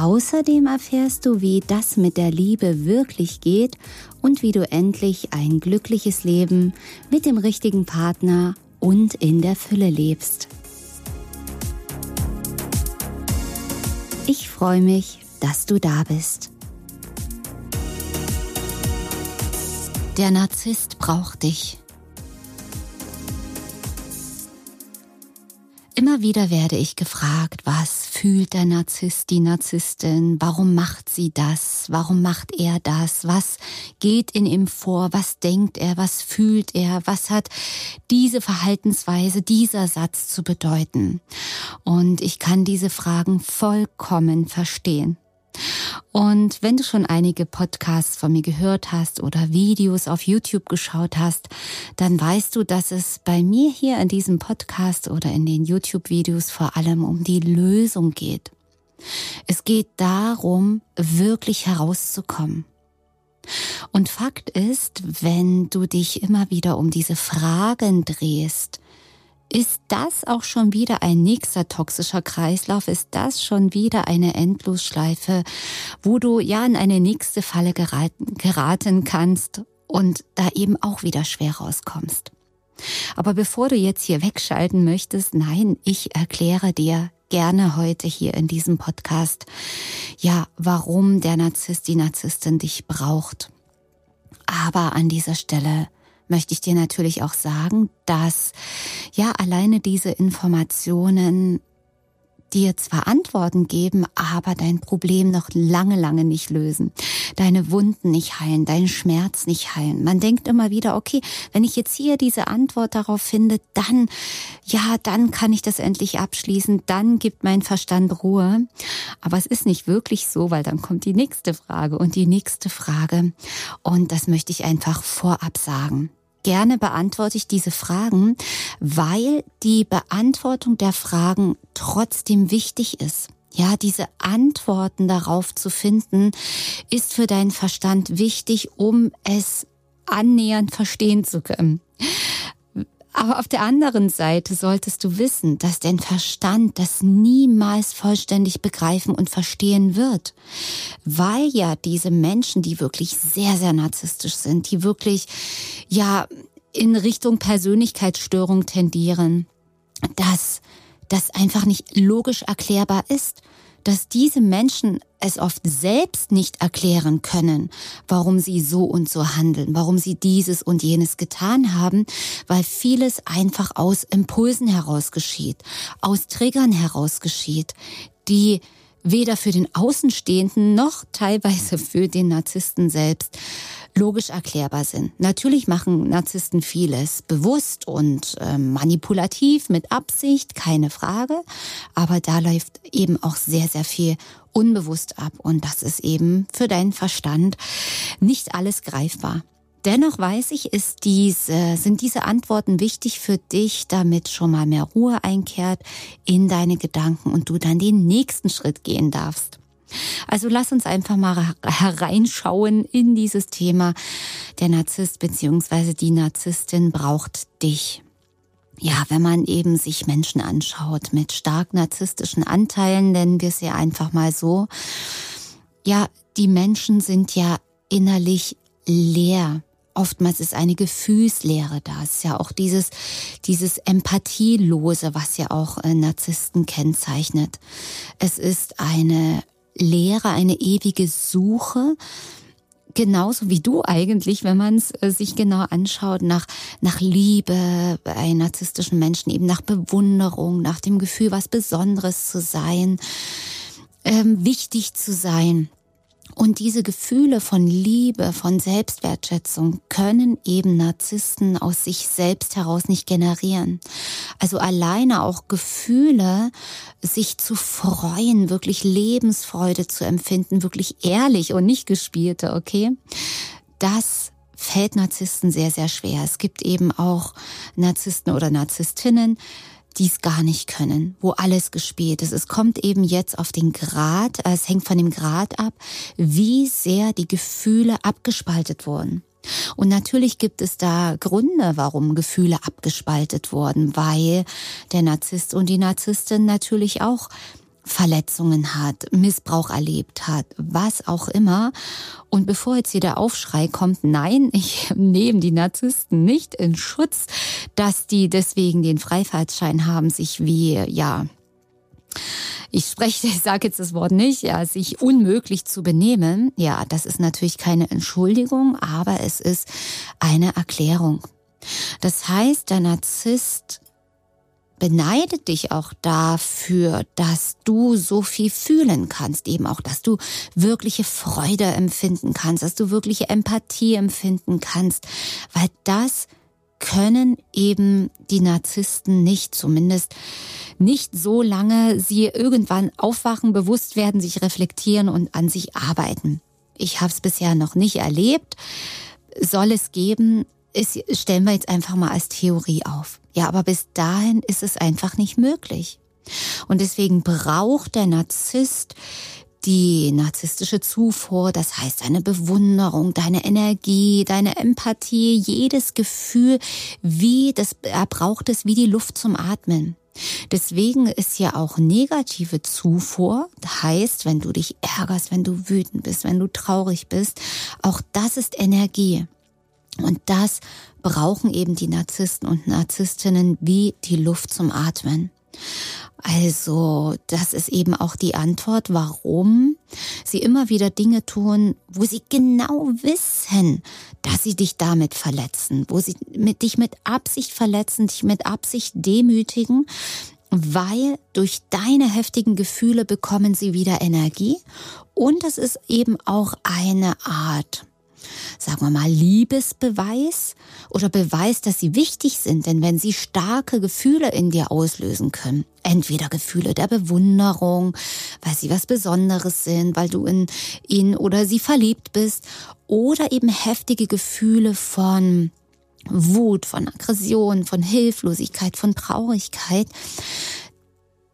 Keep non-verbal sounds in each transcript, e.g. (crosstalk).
Außerdem erfährst du, wie das mit der Liebe wirklich geht und wie du endlich ein glückliches Leben mit dem richtigen Partner und in der Fülle lebst. Ich freue mich, dass du da bist. Der Narzisst braucht dich. Immer wieder werde ich gefragt, was fühlt der Narzisst, die Narzisstin, warum macht sie das, warum macht er das, was geht in ihm vor, was denkt er, was fühlt er, was hat diese Verhaltensweise, dieser Satz zu bedeuten. Und ich kann diese Fragen vollkommen verstehen. Und wenn du schon einige Podcasts von mir gehört hast oder Videos auf YouTube geschaut hast, dann weißt du, dass es bei mir hier in diesem Podcast oder in den YouTube-Videos vor allem um die Lösung geht. Es geht darum, wirklich herauszukommen. Und Fakt ist, wenn du dich immer wieder um diese Fragen drehst, ist das auch schon wieder ein nächster toxischer Kreislauf? Ist das schon wieder eine Endlosschleife, wo du ja in eine nächste Falle geraten, geraten kannst und da eben auch wieder schwer rauskommst? Aber bevor du jetzt hier wegschalten möchtest, nein, ich erkläre dir gerne heute hier in diesem Podcast, ja, warum der Narzisst, die Narzisstin dich braucht. Aber an dieser Stelle möchte ich dir natürlich auch sagen, dass ja alleine diese Informationen dir zwar Antworten geben, aber dein Problem noch lange, lange nicht lösen. Deine Wunden nicht heilen, deinen Schmerz nicht heilen. Man denkt immer wieder, okay, wenn ich jetzt hier diese Antwort darauf finde, dann, ja, dann kann ich das endlich abschließen, dann gibt mein Verstand Ruhe. Aber es ist nicht wirklich so, weil dann kommt die nächste Frage und die nächste Frage. Und das möchte ich einfach vorab sagen. Gerne beantworte ich diese Fragen, weil die Beantwortung der Fragen trotzdem wichtig ist. Ja, diese Antworten darauf zu finden, ist für deinen Verstand wichtig, um es annähernd verstehen zu können. Aber auf der anderen Seite solltest du wissen, dass dein Verstand das niemals vollständig begreifen und verstehen wird. Weil ja diese Menschen, die wirklich sehr, sehr narzisstisch sind, die wirklich, ja, in Richtung Persönlichkeitsstörung tendieren, dass das einfach nicht logisch erklärbar ist dass diese Menschen es oft selbst nicht erklären können, warum sie so und so handeln, warum sie dieses und jenes getan haben, weil vieles einfach aus Impulsen heraus geschieht, aus Triggern heraus geschieht, die weder für den Außenstehenden noch teilweise für den Narzissten selbst logisch erklärbar sind. Natürlich machen Narzissten vieles bewusst und äh, manipulativ mit Absicht, keine Frage, aber da läuft eben auch sehr, sehr viel unbewusst ab und das ist eben für deinen Verstand nicht alles greifbar. Dennoch weiß ich, ist diese, sind diese Antworten wichtig für dich, damit schon mal mehr Ruhe einkehrt in deine Gedanken und du dann den nächsten Schritt gehen darfst. Also lass uns einfach mal hereinschauen in dieses Thema. Der Narzisst bzw. die Narzisstin braucht dich. Ja, wenn man eben sich Menschen anschaut mit stark narzisstischen Anteilen, nennen wir es ja einfach mal so. Ja, die Menschen sind ja innerlich leer oftmals ist eine Gefühlslehre da. Es ist ja auch dieses, dieses Empathielose, was ja auch äh, Narzissten kennzeichnet. Es ist eine Lehre, eine ewige Suche, genauso wie du eigentlich, wenn man es äh, sich genau anschaut, nach, nach Liebe bei narzisstischen Menschen, eben nach Bewunderung, nach dem Gefühl, was Besonderes zu sein, ähm, wichtig zu sein. Und diese Gefühle von Liebe, von Selbstwertschätzung können eben Narzissten aus sich selbst heraus nicht generieren. Also alleine auch Gefühle, sich zu freuen, wirklich Lebensfreude zu empfinden, wirklich ehrlich und nicht gespielte, okay? Das fällt Narzissten sehr, sehr schwer. Es gibt eben auch Narzissten oder Narzisstinnen, die es gar nicht können, wo alles gespielt ist. Es kommt eben jetzt auf den Grad, es hängt von dem Grad ab, wie sehr die Gefühle abgespaltet wurden. Und natürlich gibt es da Gründe, warum Gefühle abgespaltet wurden, weil der Narzisst und die Narzisstin natürlich auch Verletzungen hat, Missbrauch erlebt hat, was auch immer. Und bevor jetzt hier der Aufschrei kommt, nein, (laughs) ich nehme die Narzissten nicht in Schutz, dass die deswegen den Freifahrtschein haben, sich wie, ja, ich spreche, (laughs) ich sage jetzt das Wort nicht, ja, sich unmöglich zu benehmen. Ja, das ist natürlich keine Entschuldigung, aber es ist eine Erklärung. Das heißt, der Narzisst beneidet dich auch dafür, dass du so viel fühlen kannst, eben auch, dass du wirkliche Freude empfinden kannst, dass du wirkliche Empathie empfinden kannst, weil das können eben die Narzissten nicht, zumindest nicht so lange sie irgendwann aufwachen, bewusst werden, sich reflektieren und an sich arbeiten. Ich habe es bisher noch nicht erlebt, soll es geben, ist, stellen wir jetzt einfach mal als Theorie auf. Ja, aber bis dahin ist es einfach nicht möglich. Und deswegen braucht der Narzisst die narzisstische Zufuhr, das heißt deine Bewunderung, deine Energie, deine Empathie, jedes Gefühl, wie das, er braucht es wie die Luft zum Atmen. Deswegen ist ja auch negative Zufuhr, heißt, wenn du dich ärgerst, wenn du wütend bist, wenn du traurig bist, auch das ist Energie. Und das brauchen eben die Narzissten und Narzisstinnen wie die Luft zum Atmen. Also, das ist eben auch die Antwort, warum sie immer wieder Dinge tun, wo sie genau wissen, dass sie dich damit verletzen, wo sie mit, dich mit Absicht verletzen, dich mit Absicht demütigen, weil durch deine heftigen Gefühle bekommen sie wieder Energie und es ist eben auch eine Art sagen wir mal, Liebesbeweis oder Beweis, dass sie wichtig sind. Denn wenn sie starke Gefühle in dir auslösen können, entweder Gefühle der Bewunderung, weil sie was Besonderes sind, weil du in ihn oder sie verliebt bist, oder eben heftige Gefühle von Wut, von Aggression, von Hilflosigkeit, von Traurigkeit,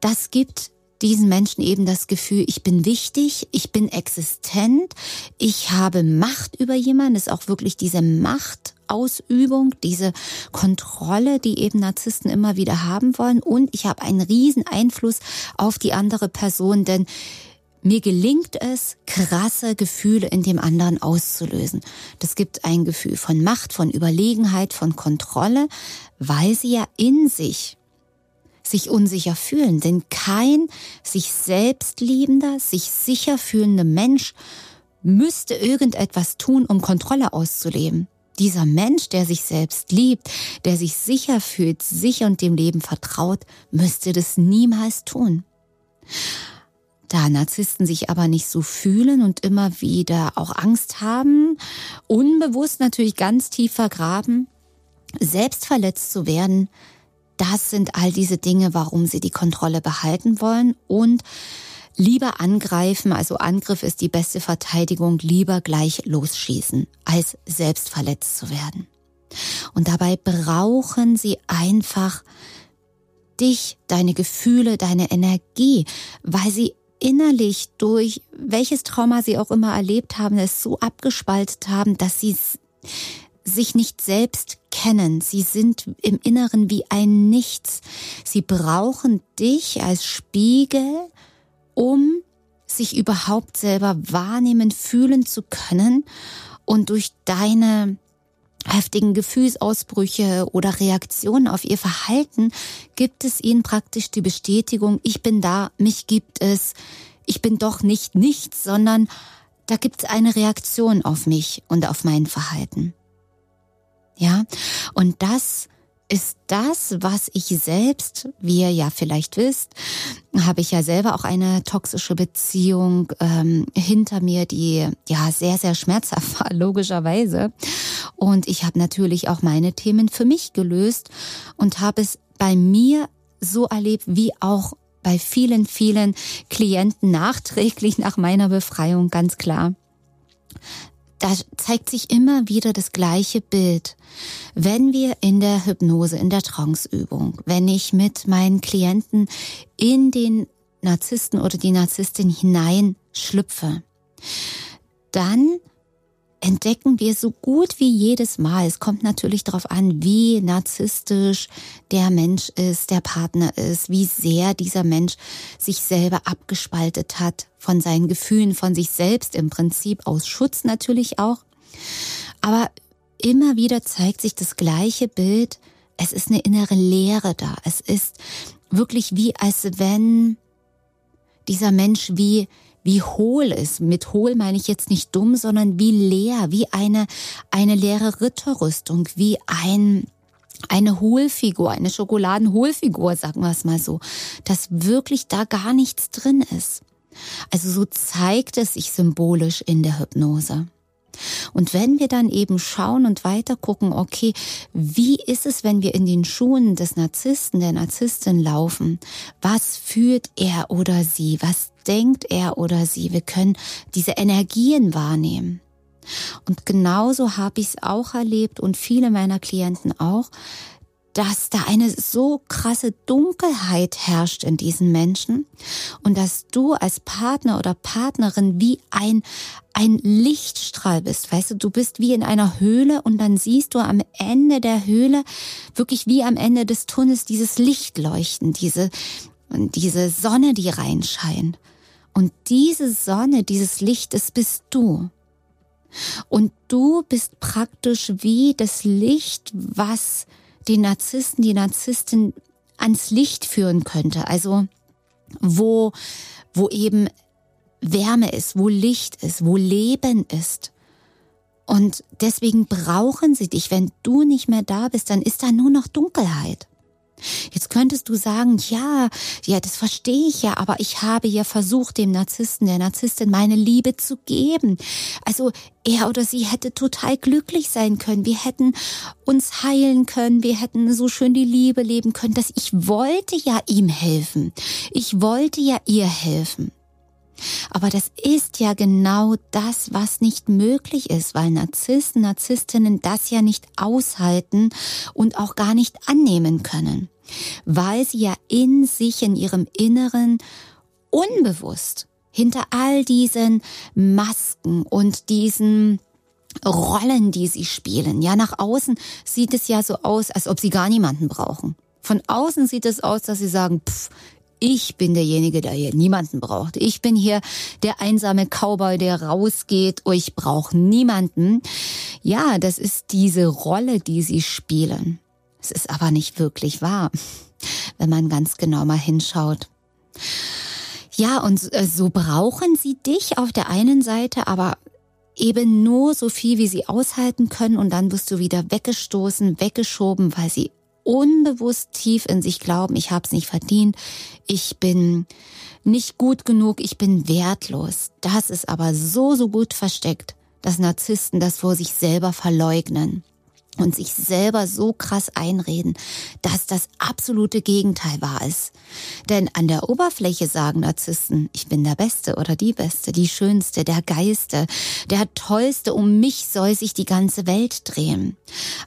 das gibt diesen Menschen eben das Gefühl, ich bin wichtig, ich bin existent, ich habe Macht über jemanden, das ist auch wirklich diese Machtausübung, diese Kontrolle, die eben Narzissten immer wieder haben wollen und ich habe einen riesen Einfluss auf die andere Person, denn mir gelingt es, krasse Gefühle in dem anderen auszulösen. Das gibt ein Gefühl von Macht, von Überlegenheit, von Kontrolle, weil sie ja in sich sich unsicher fühlen. Denn kein sich selbst liebender, sich sicher fühlender Mensch müsste irgendetwas tun, um Kontrolle auszuleben. Dieser Mensch, der sich selbst liebt, der sich sicher fühlt, sich und dem Leben vertraut, müsste das niemals tun. Da Narzissten sich aber nicht so fühlen und immer wieder auch Angst haben, unbewusst natürlich ganz tief vergraben, selbst verletzt zu werden, das sind all diese Dinge, warum sie die Kontrolle behalten wollen und lieber angreifen, also Angriff ist die beste Verteidigung, lieber gleich losschießen, als selbst verletzt zu werden. Und dabei brauchen sie einfach dich, deine Gefühle, deine Energie, weil sie innerlich durch welches Trauma sie auch immer erlebt haben, es so abgespaltet haben, dass sie sich nicht selbst kennen. Sie sind im Inneren wie ein Nichts. Sie brauchen dich als Spiegel, um sich überhaupt selber wahrnehmen, fühlen zu können und durch deine heftigen Gefühlsausbrüche oder Reaktionen auf ihr Verhalten gibt es ihnen praktisch die Bestätigung, ich bin da, mich gibt es, ich bin doch nicht nichts, sondern da gibt es eine Reaktion auf mich und auf mein Verhalten. Ja, und das ist das, was ich selbst, wie ihr ja vielleicht wisst, habe ich ja selber auch eine toxische Beziehung ähm, hinter mir, die ja sehr, sehr schmerzhaft war, (laughs) logischerweise. Und ich habe natürlich auch meine Themen für mich gelöst und habe es bei mir so erlebt, wie auch bei vielen, vielen Klienten nachträglich nach meiner Befreiung, ganz klar da zeigt sich immer wieder das gleiche Bild. Wenn wir in der Hypnose, in der Tranceübung, wenn ich mit meinen Klienten in den Narzissten oder die Narzisstin hineinschlüpfe, dann entdecken wir so gut wie jedes Mal. Es kommt natürlich darauf an, wie narzisstisch der Mensch ist, der Partner ist, wie sehr dieser Mensch sich selber abgespaltet hat von seinen Gefühlen, von sich selbst im Prinzip aus Schutz natürlich auch. Aber immer wieder zeigt sich das gleiche Bild. Es ist eine innere Leere da. Es ist wirklich wie als wenn dieser Mensch wie wie hohl ist. Mit hohl meine ich jetzt nicht dumm, sondern wie leer, wie eine, eine leere Ritterrüstung, wie ein, eine Hohlfigur, eine Schokoladenhohlfigur, sagen wir es mal so, dass wirklich da gar nichts drin ist. Also so zeigt es sich symbolisch in der Hypnose. Und wenn wir dann eben schauen und weiter gucken, okay, wie ist es, wenn wir in den Schuhen des Narzissten, der Narzisstin laufen? Was fühlt er oder sie? Was denkt er oder sie? Wir können diese Energien wahrnehmen. Und genauso habe ich es auch erlebt und viele meiner Klienten auch, dass da eine so krasse Dunkelheit herrscht in diesen Menschen und dass du als Partner oder Partnerin wie ein, ein Lichtstrahl bist. Weißt du, du bist wie in einer Höhle und dann siehst du am Ende der Höhle wirklich wie am Ende des Tunnels dieses Licht leuchten, diese, diese Sonne, die reinscheint. Und diese Sonne, dieses Licht, das bist du. Und du bist praktisch wie das Licht, was den Narzissten, die Narzisstin ans Licht führen könnte. Also wo, wo eben Wärme ist, wo Licht ist, wo Leben ist. Und deswegen brauchen sie dich. Wenn du nicht mehr da bist, dann ist da nur noch Dunkelheit. Jetzt könntest du sagen, ja, ja, das verstehe ich ja, aber ich habe ja versucht, dem Narzissten, der Narzisstin meine Liebe zu geben. Also er oder sie hätte total glücklich sein können. Wir hätten uns heilen können. Wir hätten so schön die Liebe leben können, dass ich wollte ja ihm helfen. Ich wollte ja ihr helfen. Aber das ist ja genau das, was nicht möglich ist, weil Narzissten, Narzisstinnen das ja nicht aushalten und auch gar nicht annehmen können weil sie ja in sich, in ihrem Inneren unbewusst hinter all diesen Masken und diesen Rollen, die sie spielen. Ja, nach außen sieht es ja so aus, als ob sie gar niemanden brauchen. Von außen sieht es aus, dass sie sagen, pff, ich bin derjenige, der hier niemanden braucht. Ich bin hier der einsame Cowboy, der rausgeht. Oh, ich brauche niemanden. Ja, das ist diese Rolle, die sie spielen. Es ist aber nicht wirklich wahr, wenn man ganz genau mal hinschaut. Ja, und äh, so brauchen sie dich auf der einen Seite, aber eben nur so viel, wie sie aushalten können und dann wirst du wieder weggestoßen, weggeschoben, weil sie unbewusst tief in sich glauben, ich habe es nicht verdient, ich bin nicht gut genug, ich bin wertlos. Das ist aber so, so gut versteckt, dass Narzissten das vor sich selber verleugnen und sich selber so krass einreden, dass das absolute Gegenteil wahr ist. Denn an der Oberfläche sagen Narzissten, ich bin der Beste oder die Beste, die Schönste, der Geiste, der Tollste, um mich soll sich die ganze Welt drehen.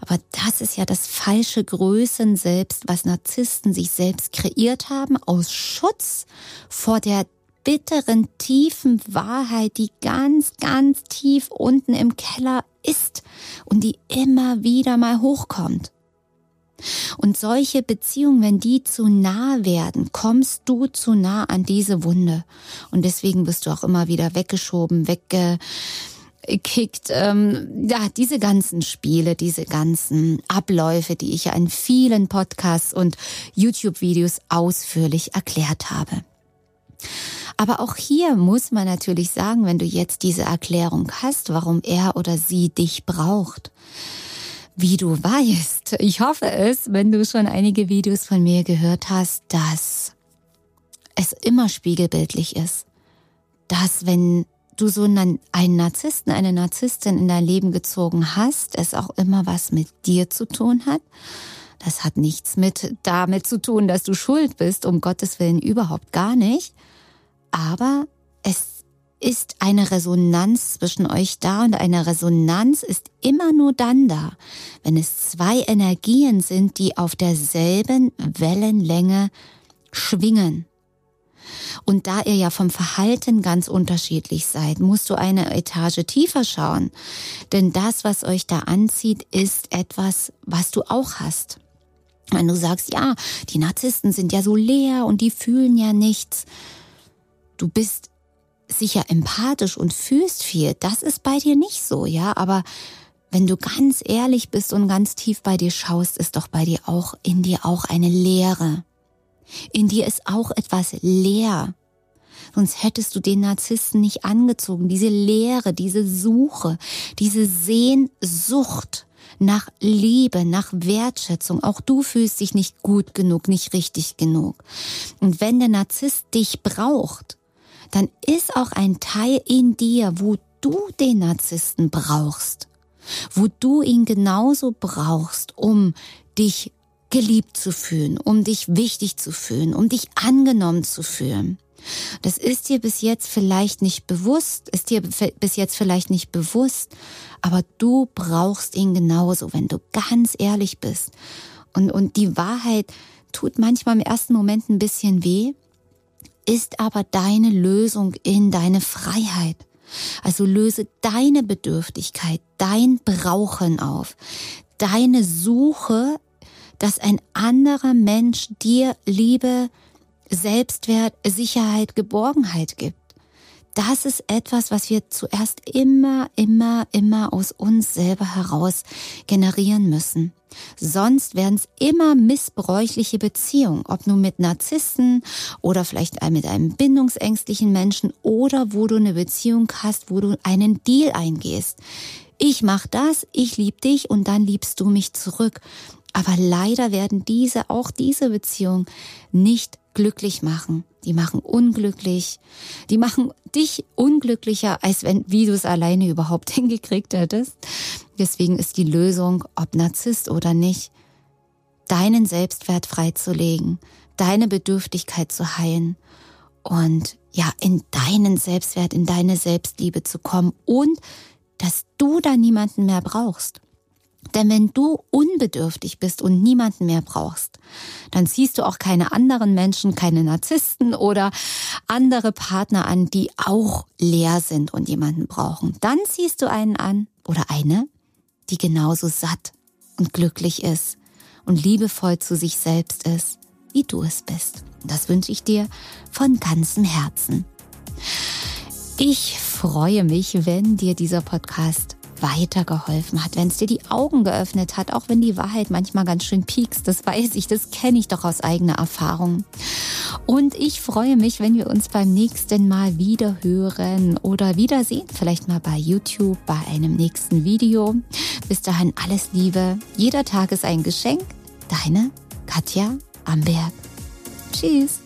Aber das ist ja das falsche Größen selbst, was Narzissten sich selbst kreiert haben aus Schutz vor der bitteren, tiefen Wahrheit, die ganz, ganz tief unten im Keller ist und die immer wieder mal hochkommt. Und solche Beziehungen, wenn die zu nah werden, kommst du zu nah an diese Wunde. Und deswegen bist du auch immer wieder weggeschoben, weggekickt. Ähm, ja, diese ganzen Spiele, diese ganzen Abläufe, die ich ja in vielen Podcasts und YouTube-Videos ausführlich erklärt habe. Aber auch hier muss man natürlich sagen, wenn du jetzt diese Erklärung hast, warum er oder sie dich braucht, wie du weißt, ich hoffe es, wenn du schon einige Videos von mir gehört hast, dass es immer spiegelbildlich ist. Dass wenn du so einen, einen Narzissten, eine Narzisstin in dein Leben gezogen hast, es auch immer was mit dir zu tun hat. Das hat nichts mit damit zu tun, dass du schuld bist, um Gottes Willen überhaupt gar nicht. Aber es ist eine Resonanz zwischen euch da und eine Resonanz ist immer nur dann da, wenn es zwei Energien sind, die auf derselben Wellenlänge schwingen. Und da ihr ja vom Verhalten ganz unterschiedlich seid, musst du eine Etage tiefer schauen. Denn das, was euch da anzieht, ist etwas, was du auch hast. Wenn du sagst, ja, die Narzissten sind ja so leer und die fühlen ja nichts. Du bist sicher empathisch und fühlst viel. Das ist bei dir nicht so, ja, aber wenn du ganz ehrlich bist und ganz tief bei dir schaust, ist doch bei dir auch in dir auch eine Leere. In dir ist auch etwas leer. Sonst hättest du den Narzissten nicht angezogen. Diese Leere, diese Suche, diese Sehnsucht nach Liebe, nach Wertschätzung. Auch du fühlst dich nicht gut genug, nicht richtig genug. Und wenn der Narzisst dich braucht, dann ist auch ein Teil in dir, wo du den Narzissten brauchst, wo du ihn genauso brauchst, um dich geliebt zu fühlen, um dich wichtig zu fühlen, um dich angenommen zu fühlen. Das ist dir bis jetzt vielleicht nicht bewusst, ist dir bis jetzt vielleicht nicht bewusst, aber du brauchst ihn genauso, wenn du ganz ehrlich bist. Und, und die Wahrheit tut manchmal im ersten Moment ein bisschen weh, ist aber deine Lösung in deine Freiheit. Also löse deine Bedürftigkeit, dein Brauchen auf, deine Suche dass ein anderer Mensch dir Liebe, Selbstwert, Sicherheit, Geborgenheit gibt. Das ist etwas, was wir zuerst immer, immer, immer aus uns selber heraus generieren müssen. Sonst werden es immer missbräuchliche Beziehungen, ob nun mit Narzissten oder vielleicht mit einem bindungsängstlichen Menschen oder wo du eine Beziehung hast, wo du einen Deal eingehst. Ich mach das, ich lieb dich und dann liebst du mich zurück. Aber leider werden diese, auch diese Beziehungen nicht glücklich machen. Die machen unglücklich. Die machen dich unglücklicher, als wenn, wie du es alleine überhaupt (laughs) hingekriegt hättest. Deswegen ist die Lösung, ob Narzisst oder nicht, deinen Selbstwert freizulegen, deine Bedürftigkeit zu heilen und ja, in deinen Selbstwert, in deine Selbstliebe zu kommen und dass du da niemanden mehr brauchst. Denn wenn du unbedürftig bist und niemanden mehr brauchst, dann siehst du auch keine anderen Menschen, keine Narzissten oder andere Partner an, die auch leer sind und jemanden brauchen. Dann siehst du einen an oder eine, die genauso satt und glücklich ist und liebevoll zu sich selbst ist, wie du es bist. das wünsche ich dir von ganzem Herzen. Ich freue mich, wenn dir dieser Podcast weitergeholfen hat, wenn es dir die Augen geöffnet hat, auch wenn die Wahrheit manchmal ganz schön piekst, das weiß ich, das kenne ich doch aus eigener Erfahrung. Und ich freue mich, wenn wir uns beim nächsten Mal wieder hören oder wiedersehen, vielleicht mal bei YouTube bei einem nächsten Video. Bis dahin alles Liebe, jeder Tag ist ein Geschenk. Deine Katja Amberg. Tschüss.